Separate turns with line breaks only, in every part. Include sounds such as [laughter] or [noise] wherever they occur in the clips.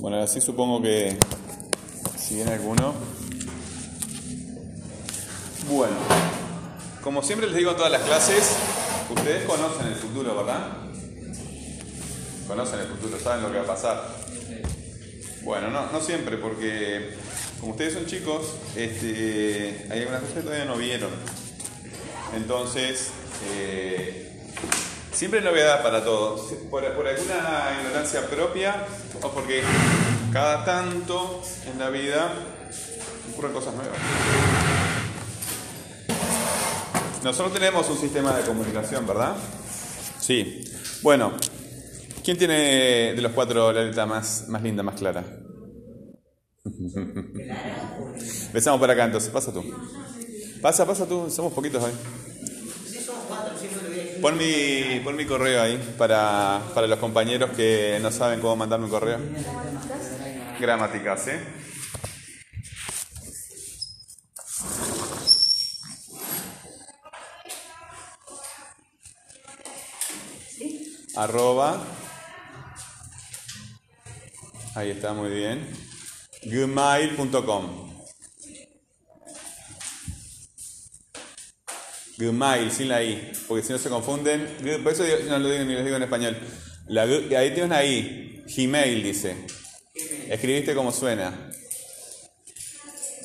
Bueno, así supongo que si viene alguno. Bueno, como siempre les digo en todas las clases, ustedes conocen el futuro, ¿verdad? Conocen el futuro, saben lo que va a pasar. Bueno, no, no siempre, porque como ustedes son chicos, este, hay algunas cosas que todavía no vieron. Entonces, eh, siempre novedad para todos. Por, por alguna ignorancia propia o porque cada tanto en la vida ocurren cosas nuevas. Nosotros tenemos un sistema de comunicación, ¿verdad? Sí. Bueno, ¿quién tiene de los cuatro la letra más, más linda, más clara? [laughs] Empezamos por acá entonces, pasa tú. Pasa, pasa tú, somos poquitos hoy. Pon mi, pon mi correo ahí para, para los compañeros que no saben cómo mandarme un correo. Gramáticas, ¿eh? Arroba. Ahí está, muy bien. gmail.com. Gmail, sin la I, porque si no se confunden. Por eso no lo digo ni les digo en español. Ahí tienes una I. Gmail dice. Escribiste como suena.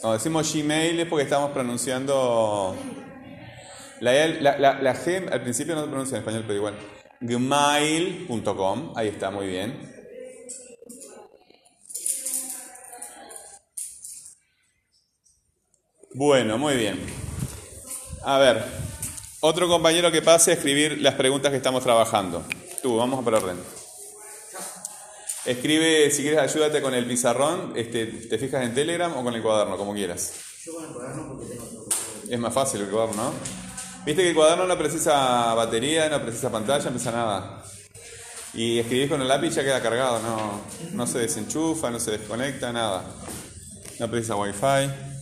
Cuando decimos Gmail es porque estamos pronunciando. La, la, la, la G al principio no se pronuncia en español, pero igual. Gmail.com, ahí está, muy bien. Bueno, muy bien. A ver, otro compañero que pase a escribir las preguntas que estamos trabajando. Tú, vamos a por orden. Escribe, si quieres, ayúdate con el pizarrón. Este, ¿Te fijas en Telegram o con el cuaderno, como quieras?
Yo con el cuaderno porque tengo todo.
Es más fácil el cuaderno, ¿no? Viste que el cuaderno no precisa batería, no precisa pantalla, no precisa nada. Y escribís con el lápiz ya queda cargado, no, no se desenchufa, no se desconecta, nada. No precisa wifi.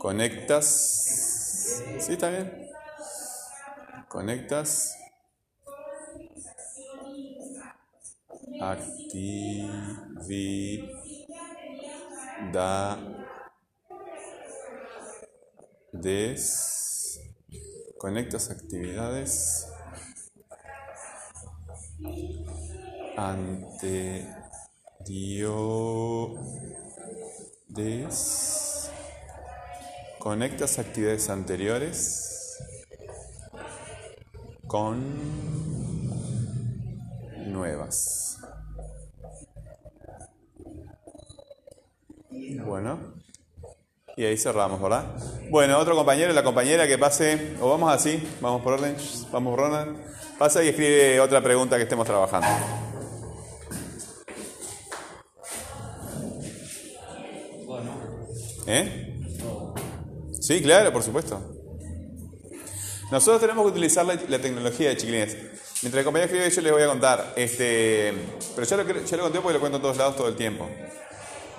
Conectas. ¿Sí está bien? Conectas. Actividades. Conectas actividades. Anteriores. Conectas actividades anteriores con nuevas. Bueno. Y ahí cerramos, ¿verdad? Bueno, otro compañero, la compañera que pase, o vamos así, vamos por orden, vamos por orden. Pasa y escribe otra pregunta que estemos trabajando. Sí, claro, por supuesto. Nosotros tenemos que utilizar la, la tecnología de chiquilines. Mientras el compañero escribe, yo les voy a contar. Este, pero ya lo, ya lo conté porque lo cuento en todos lados todo el tiempo.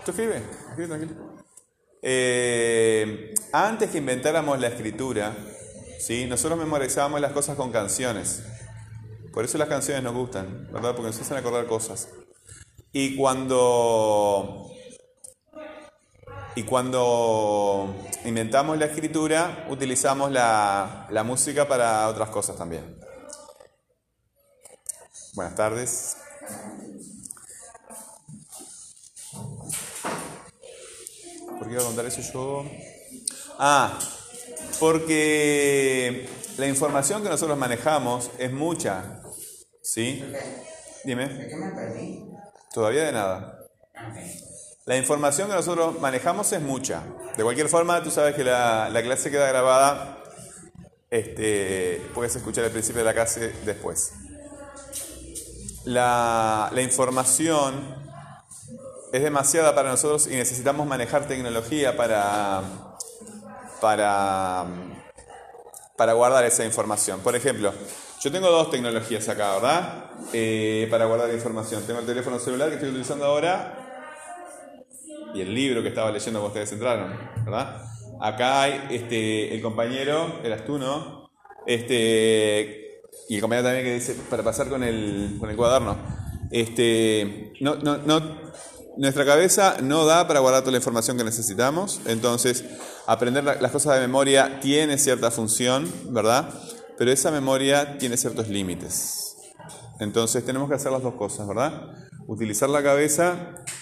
¿Tú escribe? Escribe tranquilo. Eh, antes que inventáramos la escritura, ¿sí? nosotros memorizábamos las cosas con canciones. Por eso las canciones nos gustan, ¿verdad? Porque nos hacen acordar cosas. Y cuando y cuando inventamos la escritura, utilizamos la, la, música para otras cosas también. Buenas tardes. ¿Por qué iba a contar eso yo? Ah, porque la información que nosotros manejamos es mucha. ¿Sí? Dime.
¿De qué me perdí?
Todavía de nada.
Ok.
La información que nosotros manejamos es mucha. De cualquier forma, tú sabes que la, la clase queda grabada. Este, puedes escuchar el principio de la clase después. La, la información es demasiada para nosotros y necesitamos manejar tecnología para, para, para guardar esa información. Por ejemplo, Yo tengo dos tecnologías acá, ¿verdad? Eh, para guardar información. Tengo el teléfono celular que estoy utilizando ahora y el libro que estaba leyendo cuando ustedes entraron, ¿verdad? Acá hay este, el compañero, eras tú, ¿no? Este, y el compañero también que dice, para pasar con el, con el cuaderno. Este, no, no, no, nuestra cabeza no da para guardar toda la información que necesitamos, entonces aprender las cosas de memoria tiene cierta función, ¿verdad? Pero esa memoria tiene ciertos límites. Entonces tenemos que hacer las dos cosas, ¿verdad? Utilizar la cabeza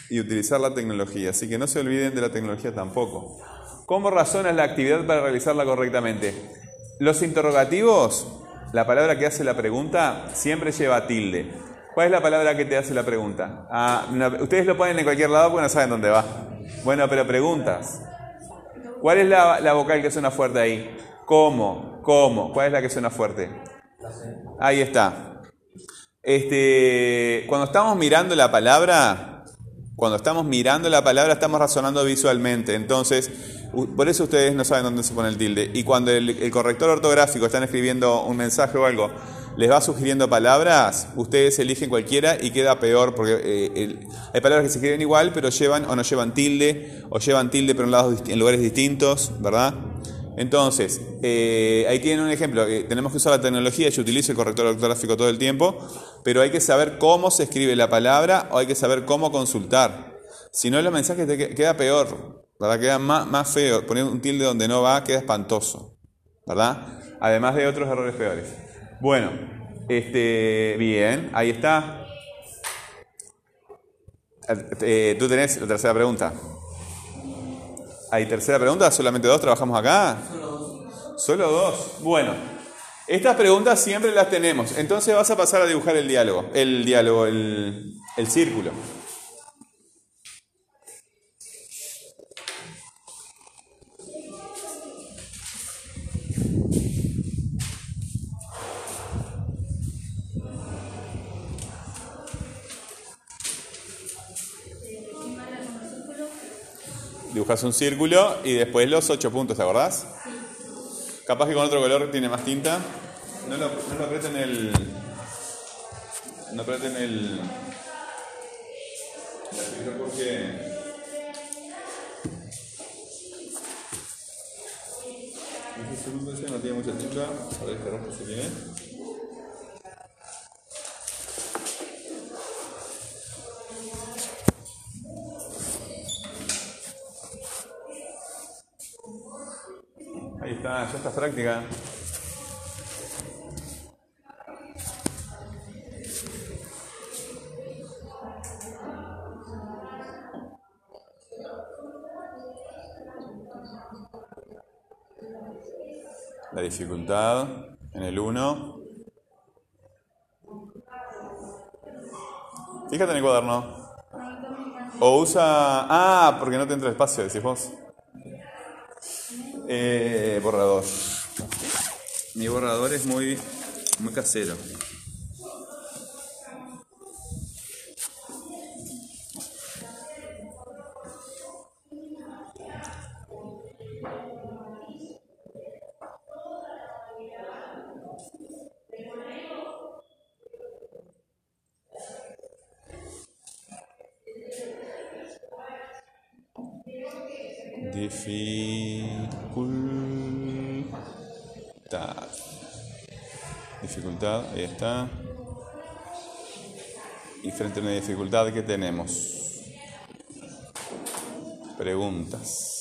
y utilizar la tecnología. Así que no se olviden de la tecnología tampoco. ¿Cómo razonas la actividad para realizarla correctamente? Los interrogativos, la palabra que hace la pregunta, siempre lleva tilde. ¿Cuál es la palabra que te hace la pregunta? Ah, ustedes lo ponen en cualquier lado porque no saben dónde va. Bueno, pero preguntas. ¿Cuál es la, la vocal que suena fuerte ahí? ¿Cómo? ¿Cómo? ¿Cuál es la que suena fuerte? Ahí está. Este, cuando estamos mirando la palabra, cuando estamos mirando la palabra estamos razonando visualmente. Entonces, por eso ustedes no saben dónde se pone el tilde. Y cuando el, corrector ortográfico están escribiendo un mensaje o algo, les va sugiriendo palabras, ustedes eligen cualquiera y queda peor, porque eh, hay palabras que se escriben igual, pero llevan o no llevan tilde, o llevan tilde pero en, en lugares distintos, ¿verdad? Entonces, eh, ahí tienen un ejemplo. tenemos que usar la tecnología, yo utilizo el corrector ortográfico todo el tiempo, pero hay que saber cómo se escribe la palabra o hay que saber cómo consultar. Si no, los mensajes te queda peor, ¿verdad? Queda más, más feo. Poner un tilde donde no va queda espantoso, ¿verdad? Además de otros errores peores. Bueno, este, bien, ahí está. Eh, tú tenés la tercera pregunta. ¿Hay tercera pregunta? ¿Solamente dos trabajamos acá? Solo dos. Solo dos. Bueno, estas preguntas siempre las tenemos. Entonces vas a pasar a dibujar el diálogo, el diálogo, el, el círculo. Dibujas un círculo y después los ocho puntos, ¿te acordás? Capaz que con otro color tiene más tinta. No lo, no lo aprieten el. No aprieten el. La porque. Ese no tiene mucha tinta. A ver, este rojo se tiene. Ya está práctica. La dificultad en el 1. Fíjate en el cuaderno. O usa... Ah, porque no te entra espacio, decís vos. Eh, borrador. Mi borrador es muy, muy casero. Ahí está. Y frente a una dificultad que tenemos. Preguntas.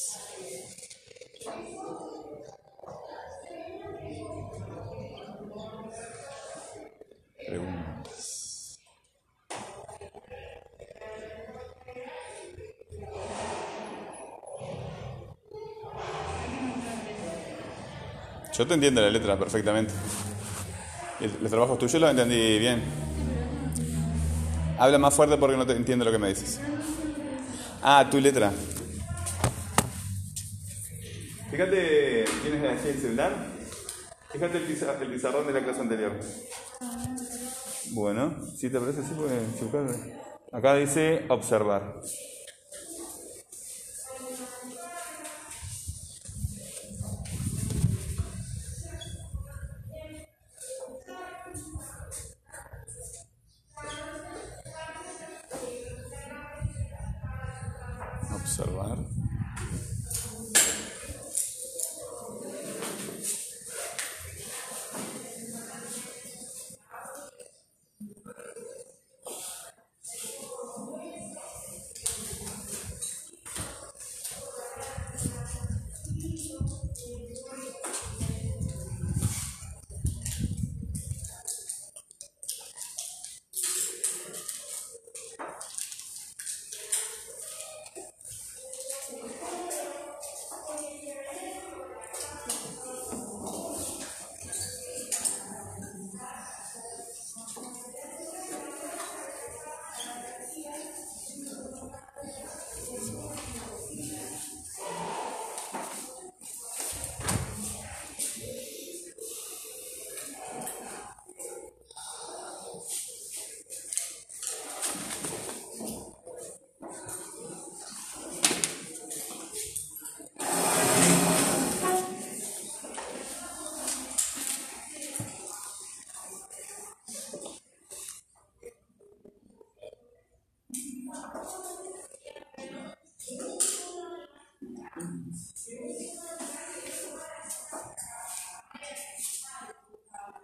Yo te entiendo la letra perfectamente. El, el trabajo tuyo lo entendí bien. Habla más fuerte porque no te entiendo lo que me dices. Ah, tu letra. Fíjate, ¿tienes aquí el celular? Fíjate el, pizarrón de la clase anterior. Bueno, si te parece así, puedes buscar. Acá dice observar. Observar.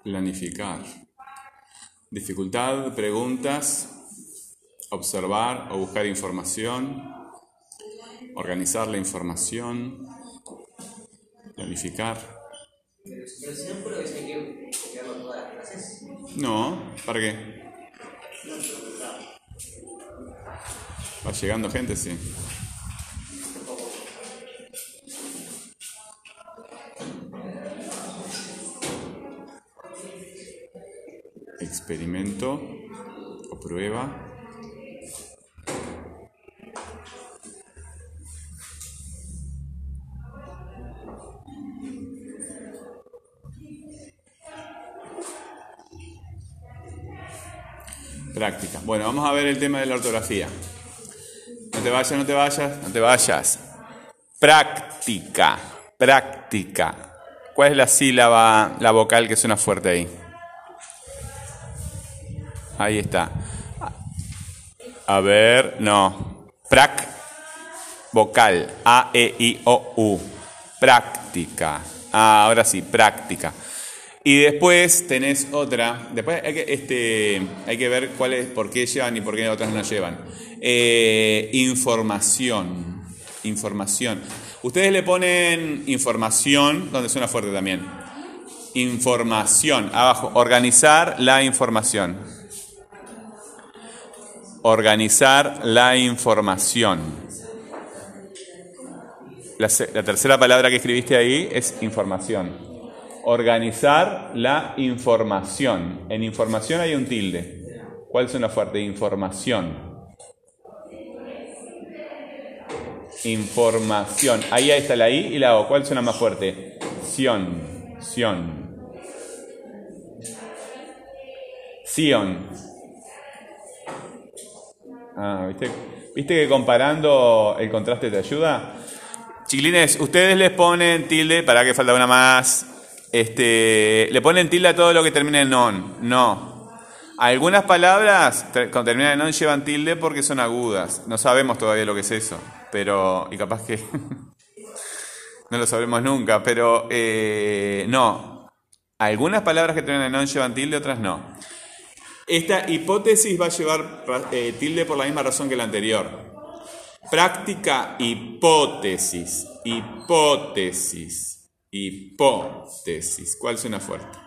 Planificar. Dificultad, preguntas, observar o buscar información, organizar la información, planificar.
No.
No, ¿para qué? Va llegando gente, sí. Experimento o prueba. Práctica. Bueno, vamos a ver el tema de la ortografía. No te vayas, no te vayas, no te vayas. Práctica, práctica. ¿Cuál es la sílaba, la vocal que suena fuerte ahí? Ahí está. A ver, no. Prac, vocal. A, E, I, O, U. Práctica. Ah, ahora sí, práctica. Y después tenés otra. Después hay que, este, hay que ver cuál es, por qué llevan y por qué otras no llevan. Eh, información. Información. Ustedes le ponen información, donde suena fuerte también. Información. Abajo. Organizar la información. Organizar la información. La, tercera palabra que escribiste ahí es información. Organizar la información. En información hay un tilde. ¿Cuál suena fuerte? Información. Información. Ahí está la I y la O. ¿Cuál suena más fuerte? Sion. Sion. Sion. Ah, ¿viste? ¿Viste que comparando el contraste te ayuda? Chiquilines, ustedes les ponen tilde, para que falta una más. Este, le ponen tilde a todo lo que termina en non. No. Algunas palabras cuando terminan en non llevan tilde porque son agudas. No sabemos todavía lo que es eso, pero y capaz que [laughs] no lo sabremos nunca, pero eh, no. Algunas palabras que terminan en non llevan tilde, otras no. Esta hipótesis va a llevar eh, tilde por la misma razón que la anterior. Práctica hipótesis, hipótesis, hipótesis. ¿Cuál suena fuerte?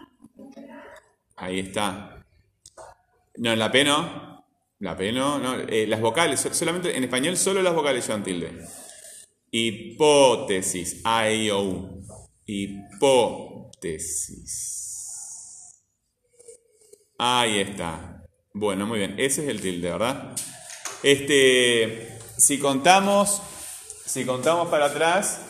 Ahí está. No, en la P no. La P no. no. Eh, las vocales, solamente en español solo las vocales llevan tilde. Hipótesis. A, I, O, U. Hipótesis. Ahí está. Bueno, muy bien. Ese es el tilde, ¿verdad? Este, si contamos, si contamos para atrás,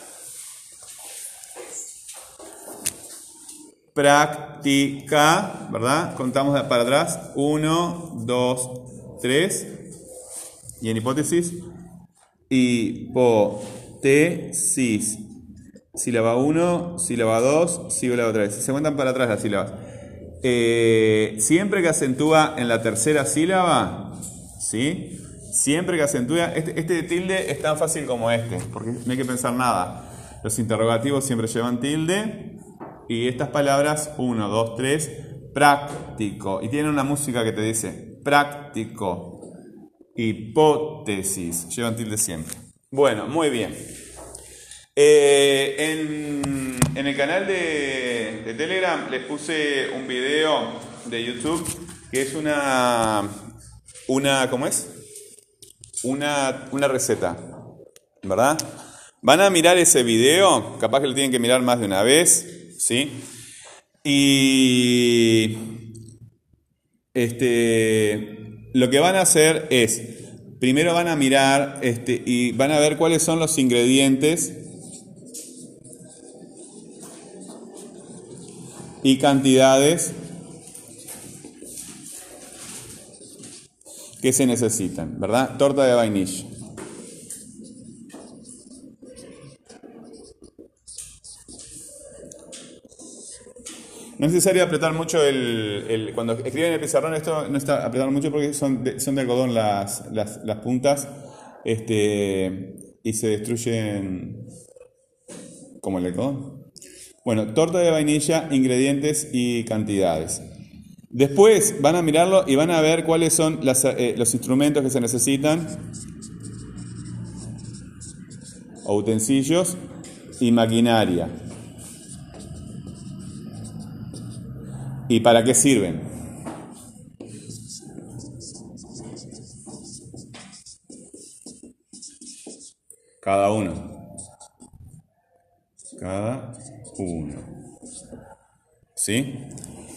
práctica, ¿verdad? Contamos para atrás. Uno, dos, tres. Y en hipótesis, hipótesis. Sílaba 1, sílaba 2, sílaba 3. Se cuentan para atrás las sílabas. Eh, siempre que acentúa en la tercera sílaba, ¿sí? Siempre que acentúa, este, este tilde es tan fácil como este, porque no hay que pensar nada. Los interrogativos siempre llevan tilde y estas palabras, 1, 2, 3, práctico. Y tiene una música que te dice práctico, hipótesis, llevan tilde siempre. Bueno, muy bien. Eh, en, el canal de, de, Telegram les puse un video de YouTube que es una, una ¿cómo es? Una, una receta, ¿verdad? Van a mirar ese video, capaz que lo tienen que mirar más de una vez, ¿sí? Y este, lo que van a hacer es, primero van a mirar este, y van a ver cuáles son los ingredientes y cantidades que se necesitan, ¿verdad? Torta de vainilla. No es necesario apretar mucho el, Cuando escriben el pizarrón, esto no está apretando mucho porque son de, son de algodón las, las, las puntas este, y se destruyen como el algodón. Bueno, torta de vainilla, ingredientes y cantidades. Después van a mirarlo y van a ver cuáles son eh, los instrumentos que se necesitan, utensilios y maquinaria. ¿Y para qué sirven? Cada uno. Cada uno. ¿Sí?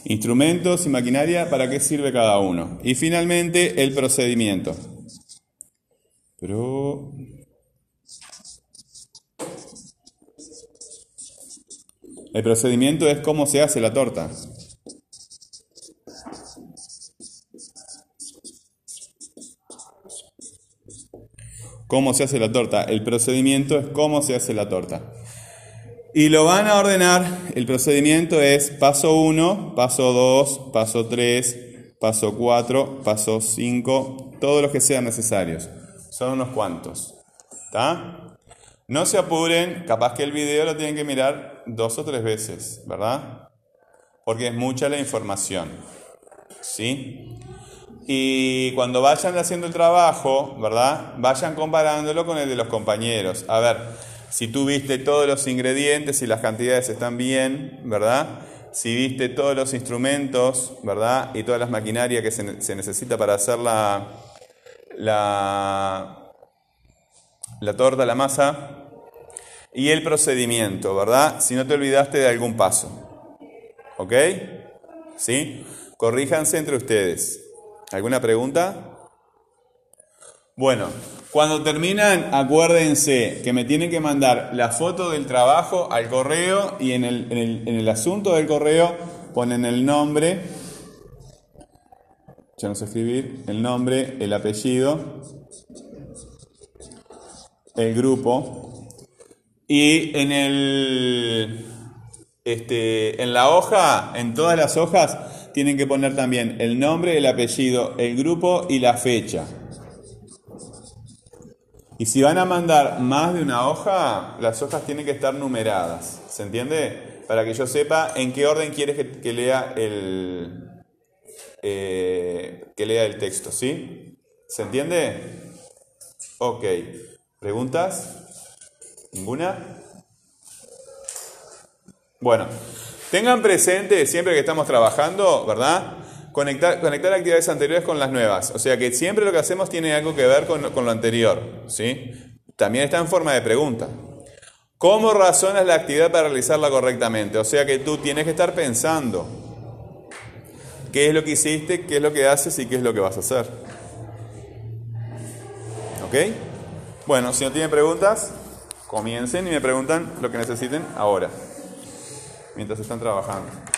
Instrumentos y maquinaria, ¿para qué sirve cada uno? Y finalmente, el procedimiento. Pero... El procedimiento es cómo se hace la torta. ¿Cómo se hace la torta? El procedimiento es cómo se hace la torta. Y lo van a ordenar, el procedimiento es paso 1, paso 2, paso 3, paso 4, paso 5, todos los que sean necesarios. Son unos cuantos. ¿Está? No se apuren, capaz que el video lo tienen que mirar dos o tres veces, ¿verdad? Porque es mucha la información. ¿Sí? Y cuando vayan haciendo el trabajo, ¿verdad? Vayan comparándolo con el de los compañeros. A ver, si tú viste todos los ingredientes y las cantidades están bien, ¿verdad? Si viste todos los instrumentos, ¿verdad? Y todas las maquinarias que se, necesita para hacer la, la, la torta, la masa. Y el procedimiento, ¿verdad? Si no te olvidaste de algún paso. ¿Ok? ¿Sí? Corríjanse entre ustedes. ¿Alguna pregunta? Bueno, cuando terminan, acuérdense que me tienen que mandar la foto del trabajo al correo y en el, asunto del correo ponen el nombre, ya no escribir, el nombre, el apellido, el grupo. Y en el este, en la hoja, en todas las hojas tienen que poner también el nombre, el apellido, el grupo y la fecha. Y si van a mandar más de una hoja, las hojas tienen que estar numeradas. ¿Se entiende? Para que yo sepa en qué orden quieres que, lea el eh, que lea el texto, ¿sí? ¿Se entiende? Ok. ¿Preguntas? ¿Ninguna? Bueno, tengan presente siempre que estamos trabajando, ¿verdad? Conectar, conectar actividades anteriores con las nuevas. O sea que siempre lo que hacemos tiene algo que ver con, lo anterior. ¿sí? También está en forma de pregunta. ¿Cómo razonas la actividad para realizarla correctamente? O sea que tú tienes que estar pensando qué es lo que hiciste, qué es lo que haces y qué es lo que vas a hacer. ¿Ok? Bueno, si no tienen preguntas, comiencen y me preguntan lo que necesiten ahora, mientras están trabajando.